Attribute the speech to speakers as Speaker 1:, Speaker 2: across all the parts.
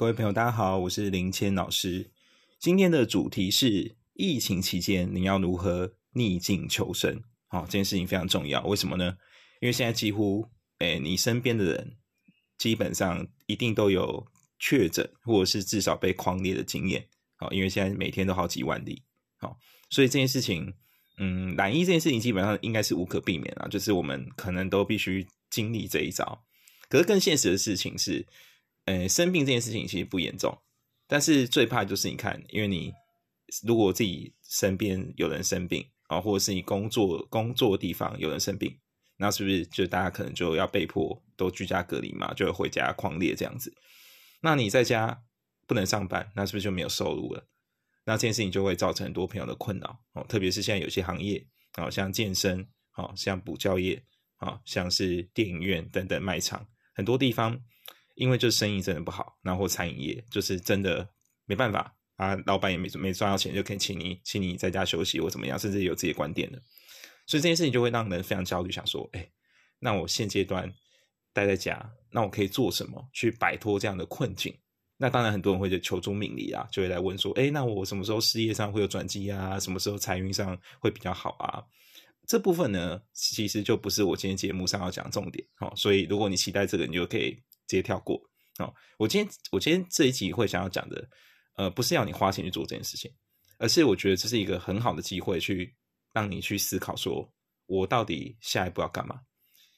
Speaker 1: 各位朋友，大家好，我是林谦老师。今天的主题是疫情期间你要如何逆境求生。好，这件事情非常重要。为什么呢？因为现在几乎，哎，你身边的人基本上一定都有确诊，或者是至少被狂烈的经验。好，因为现在每天都好几万例。好，所以这件事情，嗯，染疫这件事情基本上应该是无可避免啊，就是我们可能都必须经历这一招。可是更现实的事情是。呃，生病这件事情其实不严重，但是最怕就是你看，因为你如果自己身边有人生病啊，或者是你工作工作地方有人生病，那是不是就大家可能就要被迫都居家隔离嘛，就回家狂烈这样子？那你在家不能上班，那是不是就没有收入了？那这件事情就会造成很多朋友的困扰哦，特别是现在有些行业，好像健身，好像补教业，啊，像是电影院等等卖场，很多地方。因为就是生意真的不好，然后餐饮业就是真的没办法啊，老板也没没赚到钱，就可以请你请你在家休息或怎么样，甚至有自己的观点的，所以这件事情就会让人非常焦虑，想说，哎，那我现阶段待在家，那我可以做什么去摆脱这样的困境？那当然很多人会就求助命理啊，就会来问说，哎，那我什么时候事业上会有转机啊？什么时候财运上会比较好啊？这部分呢，其实就不是我今天节目上要讲重点，好，所以如果你期待这个，你就可以。直接跳过哦！我今天我今天这一集会想要讲的，呃，不是要你花钱去做这件事情，而是我觉得这是一个很好的机会，去让你去思考，说我到底下一步要干嘛？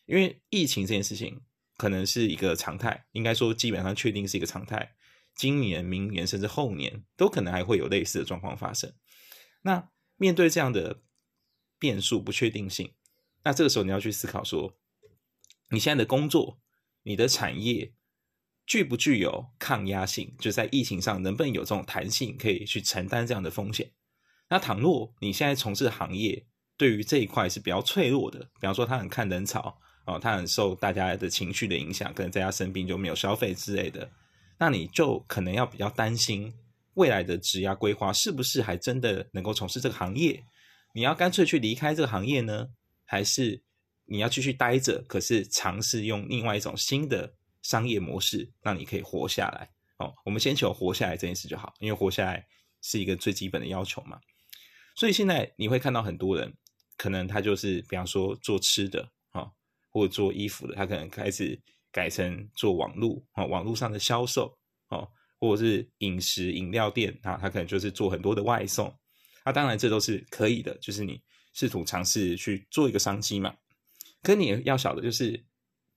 Speaker 1: 因为疫情这件事情可能是一个常态，应该说基本上确定是一个常态。今年、明年甚至后年都可能还会有类似的状况发生。那面对这样的变数、不确定性，那这个时候你要去思考说，你现在的工作。你的产业具不具有抗压性？就在疫情上，能不能有这种弹性，可以去承担这样的风险？那倘若你现在从事行业，对于这一块是比较脆弱的，比方说他很看人潮哦，他很受大家的情绪的影响，可能在家生病就没有消费之类的，那你就可能要比较担心未来的职业规划是不是还真的能够从事这个行业？你要干脆去离开这个行业呢，还是？你要继续待着，可是尝试用另外一种新的商业模式，让你可以活下来。哦，我们先求活下来这件事就好，因为活下来是一个最基本的要求嘛。所以现在你会看到很多人，可能他就是比方说做吃的，哈，或者做衣服的，他可能开始改成做网络，啊，网络上的销售，哦，或者是饮食饮料店，啊，他可能就是做很多的外送。那当然这都是可以的，就是你试图尝试去做一个商机嘛。可你要晓得，就是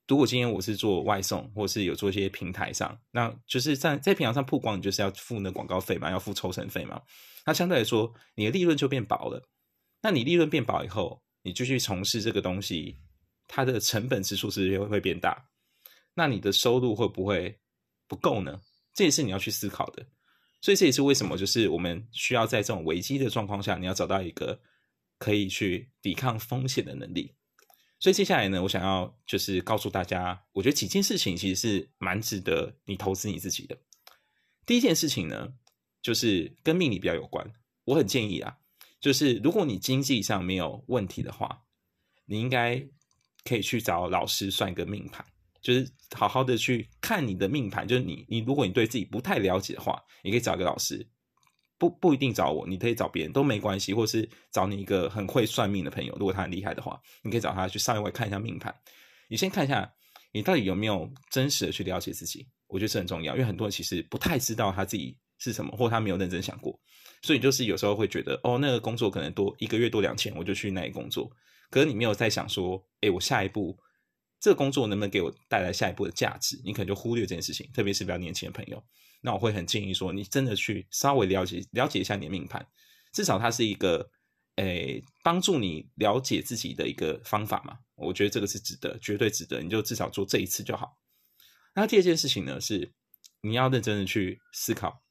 Speaker 1: 如果今天我是做外送，或是有做一些平台上，那就是在在平台上曝光，你就是要付那广告费嘛，要付抽成费嘛。那相对来说，你的利润就变薄了。那你利润变薄以后，你继续从事这个东西，它的成本支出是会会变大。那你的收入会不会不够呢？这也是你要去思考的。所以这也是为什么，就是我们需要在这种危机的状况下，你要找到一个可以去抵抗风险的能力。所以接下来呢，我想要就是告诉大家，我觉得几件事情其实是蛮值得你投资你自己的。第一件事情呢，就是跟命理比较有关。我很建议啊，就是如果你经济上没有问题的话，你应该可以去找老师算一个命盘，就是好好的去看你的命盘。就是你你如果你对自己不太了解的话，你可以找一个老师。不不一定找我，你可以找别人都没关系，或是找你一个很会算命的朋友，如果他很厉害的话，你可以找他去上一位看一下命盘。你先看一下，你到底有没有真实的去了解自己？我觉得这很重要，因为很多人其实不太知道他自己是什么，或他没有认真想过，所以就是有时候会觉得，哦，那个工作可能多一个月多两千，我就去那里工作。可是你没有在想说，哎，我下一步这个工作能不能给我带来下一步的价值？你可能就忽略这件事情，特别是比较年轻的朋友。那我会很建议说，你真的去稍微了解了解一下你的命盘，至少它是一个诶帮助你了解自己的一个方法嘛。我觉得这个是值得，绝对值得。你就至少做这一次就好。那第二件事情呢，是你要认真的去思考，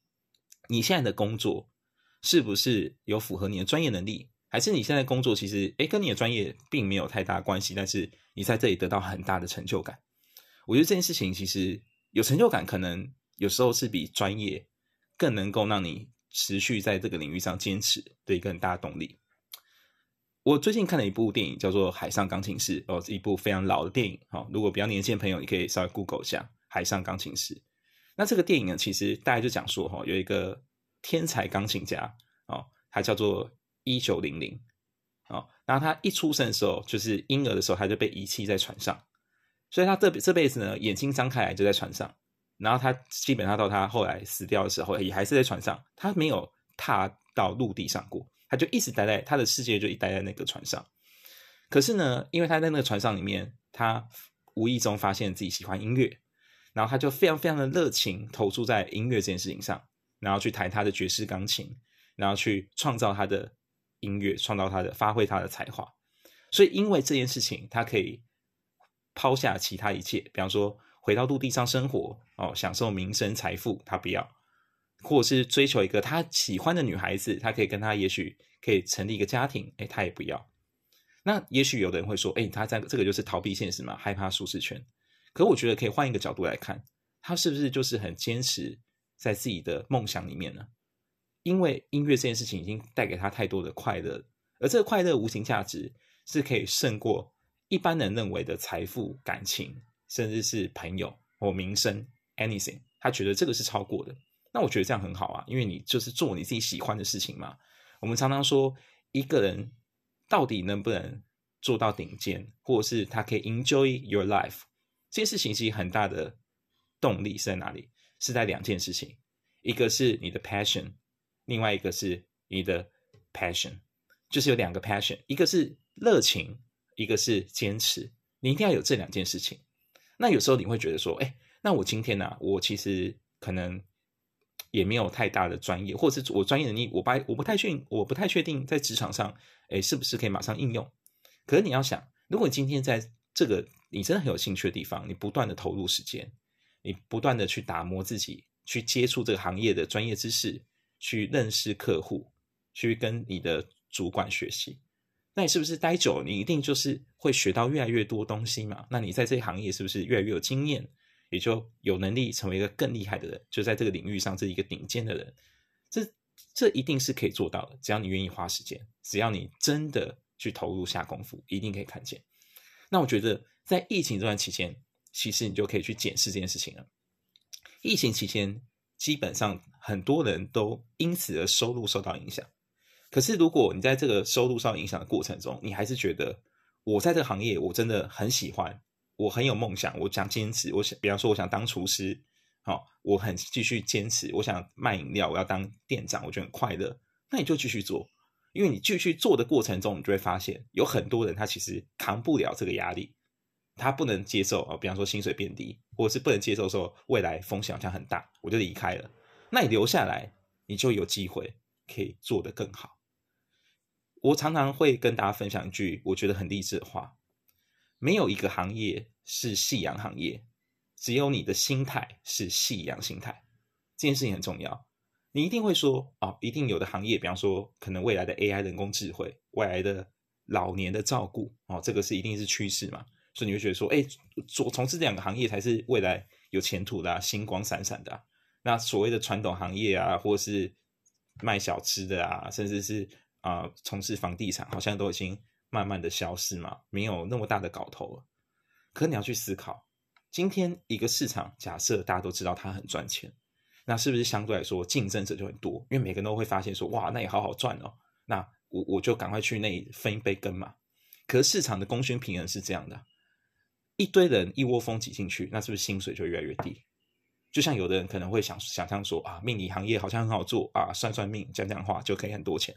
Speaker 1: 你现在的工作是不是有符合你的专业能力，还是你现在工作其实诶跟你的专业并没有太大关系，但是你在这里得到很大的成就感。我觉得这件事情其实有成就感，可能。有时候是比专业更能够让你持续在这个领域上坚持的一个很大的动力。我最近看了一部电影，叫做《海上钢琴师》，哦，是一部非常老的电影。哈，如果比较年轻的朋友，你可以稍微 Google 一下《海上钢琴师》。那这个电影呢，其实大家就讲说，哈，有一个天才钢琴家哦，他叫做一九零零哦，然后他一出生的时候，就是婴儿的时候，他就被遗弃在船上，所以他这这辈子呢，眼睛张开来就在船上，然后他基本上到他后来死掉的时候，也还是在船上，他没有踏到陆地上过，他就一直待在他的世界，就一待在那个船上。可是呢，因为他在那个船上里面，他无意中发现自己喜欢音乐。然后他就非常非常的热情，投注在音乐这件事情上，然后去弹他的爵士钢琴，然后去创造他的音乐，创造他的发挥他的才华。所以因为这件事情，他可以抛下其他一切，比方说回到陆地上生活，哦，享受名声财富，他不要；或者是追求一个他喜欢的女孩子，他可以跟他也许可以成立一个家庭，哎，他也不要。那也许有的人会说，哎，他在这个就是逃避现实嘛，害怕舒适圈。可我觉得可以换一个角度来看，他是不是就是很坚持在自己的梦想里面呢？因为音乐这件事情已经带给他太多的快乐，而这个快乐无形价值是可以胜过一般人认为的财富、感情，甚至是朋友或名声，anything。他觉得这个是超过的。那我觉得这样很好啊，因为你就是做你自己喜欢的事情嘛。我们常常说，一个人到底能不能做到顶尖，或者是他可以 enjoy your life。这件事情其实很大的动力是在哪里？是在两件事情，一个是你的 passion，另外一个是你的 passion，就是有两个 passion，一个是热情，一个是坚持。你一定要有这两件事情。那有时候你会觉得说，哎，那我今天呢，我其实可能也没有太大的专业，或者是我专业能力，我不我不太确，我不太确定在职场上，哎，是不是可以马上应用？可是你要想，如果你今天在这个你真的很有兴趣的地方，你不断的投入时间，你不断的去打磨自己，去接触这个行业的专业知识，去认识客户，去跟你的主管学习。那你是不是待久，了，你一定就是会学到越来越多东西嘛？那你在这个行业是不是越来越有经验，也就有能力成为一个更厉害的人？就在这个领域上，是一个顶尖的人。这这一定是可以做到的，只要你愿意花时间，只要你真的去投入下功夫，一定可以看见。那我觉得，在疫情这段期间，其实你就可以去检视这件事情了。疫情期间，基本上很多人都因此而收入受到影响。可是，如果你在这个收入受到影响的过程中，你还是觉得我在这个行业我真的很喜欢，我很有梦想，我想坚持，我想，比方说我想当厨师，好，我很继续坚持，我想卖饮料，我要当店长，我觉得很快乐，那你就继续做。因为你继续做的过程中，你就会发现有很多人他其实扛不了这个压力，他不能接受啊，比方说薪水变低，或者是不能接受说未来风险好像很大，我就离开了。那你留下来，你就有机会可以做得更好。我常常会跟大家分享一句我觉得很励志的话：没有一个行业是夕阳行业，只有你的心态是夕阳心态。这件事情很重要。你一定会说啊，一定有的行业，比方说可能未来的 AI 人工智慧，未来的老年的照顾哦，这个是一定是趋势嘛，所以你会觉得说，哎，做从事这两个行业才是未来有前途的，星光闪闪的。那所谓的传统行业啊，或是卖小吃的啊，甚至是啊从事房地产，好像都已经慢慢的消失嘛，没有那么大的搞头了。可你要去思考，今天一个市场，假设大家都知道它很赚钱。那是不是相对来说竞争者就很多？因为每个人都会发现说，哇，那也好好赚哦。那我我就赶快去那分一杯羹嘛。可是市场的供需平衡是这样的，一堆人一窝蜂挤进去，那是不是薪水就越来越低？就像有的人可能会想想象说，啊，命理行业好像很好做啊，算算命、讲讲话就可以很多钱。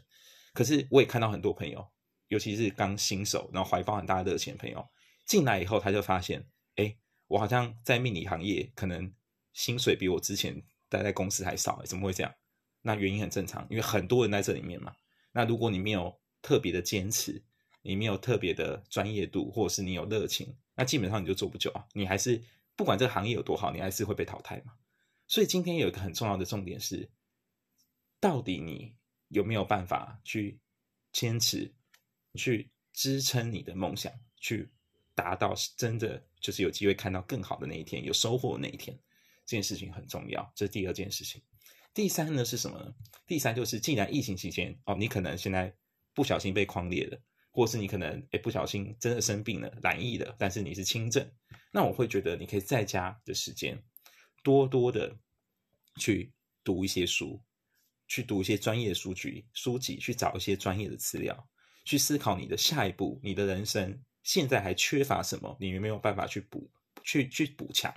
Speaker 1: 可是我也看到很多朋友，尤其是刚新手，然后怀抱很大热情的朋友进来以后，他就发现，哎，我好像在命理行业可能薪水比我之前。待在公司还少，怎么会这样？那原因很正常，因为很多人在这里面嘛。那如果你没有特别的坚持，你没有特别的专业度，或者是你有热情，那基本上你就做不久啊。你还是不管这个行业有多好，你还是会被淘汰嘛。所以今天有一个很重要的重点是，到底你有没有办法去坚持，去支撑你的梦想，去达到真的就是有机会看到更好的那一天，有收获的那一天。这件事情很重要，这是第二件事情。第三呢是什么呢？第三就是，既然疫情期间哦，你可能现在不小心被框裂了，或是你可能诶不小心真的生病了、染疫了，但是你是轻症，那我会觉得你可以在家的时间多多的去读一些书，去读一些专业书籍，书籍去找一些专业的资料，去思考你的下一步，你的人生现在还缺乏什么，你有没有办法去补，去去补强？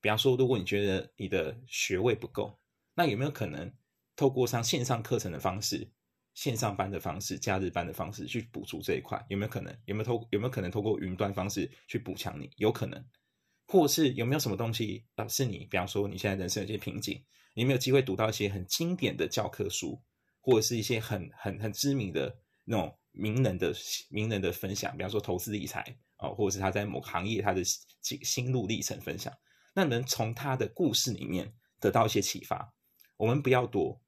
Speaker 1: 比方说，如果你觉得你的学位不够，那有没有可能透过上线上课程的方式？线上班的方式、假日班的方式去补足这一块，有没有可能？有没有透有没有可能透过云端方式去补强你？有可能，或是有没有什么东西啊？是你，比方说你现在人生有些瓶颈，你有没有机会读到一些很经典的教科书，或者是一些很很很知名的那种名人的名人的分享？比方说投资理财啊，或者是他在某行业他的心心路历程分享，那能从他的故事里面得到一些启发。我们不要多。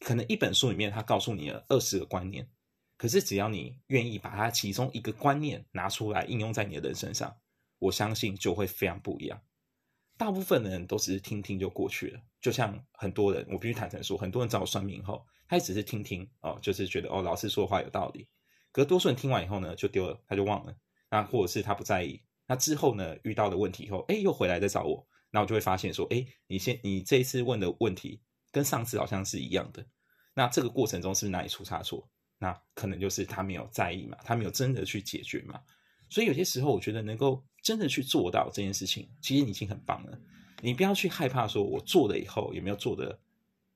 Speaker 1: 可能一本书里面，他告诉你了二十个观念，可是只要你愿意把它其中一个观念拿出来应用在你的人身上，我相信就会非常不一样。大部分的人都只是听听就过去了，就像很多人，我必须坦诚说，很多人找我算命后，他也只是听听哦，就是觉得哦，老师说的话有道理。可是多数人听完以后呢，就丢了，他就忘了，那或者是他不在意。那之后呢，遇到的问题以后，哎，又回来再找我，那我就会发现说，哎，你先你这一次问的问题。跟上次好像是一样的，那这个过程中是不是哪里出差错？那可能就是他没有在意嘛，他没有真的去解决嘛。所以有些时候，我觉得能够真的去做到这件事情，其实你已经很棒了。你不要去害怕说，我做了以后有没有做的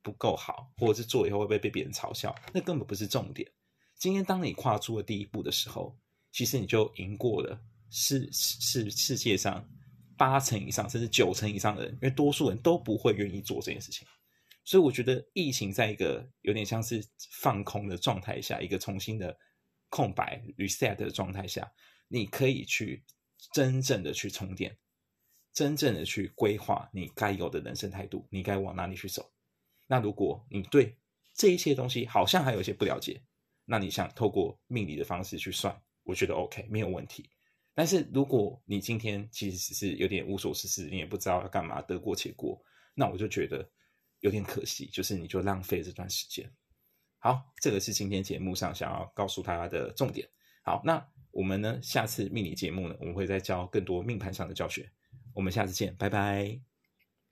Speaker 1: 不够好，或者是做以后会不会被别人嘲笑？那根本不是重点。今天当你跨出了第一步的时候，其实你就赢过了世世世界上八成以上甚至九成以上的人，因为多数人都不会愿意做这件事情。所以我觉得疫情在一个有点像是放空的状态下，一个重新的空白 reset 的状态下，你可以去真正的去充电，真正的去规划你该有的人生态度，你该往哪里去走。那如果你对这一些东西好像还有一些不了解，那你想透过命理的方式去算，我觉得 OK 没有问题。但是如果你今天其实只是有点无所事事，你也不知道要干嘛，得过且过，那我就觉得。有点可惜，就是你就浪费这段时间。好，这个是今天节目上想要告诉大家的重点。好，那我们呢，下次命理节目呢，我们会再教更多命盘上的教学。我们下次见，拜拜。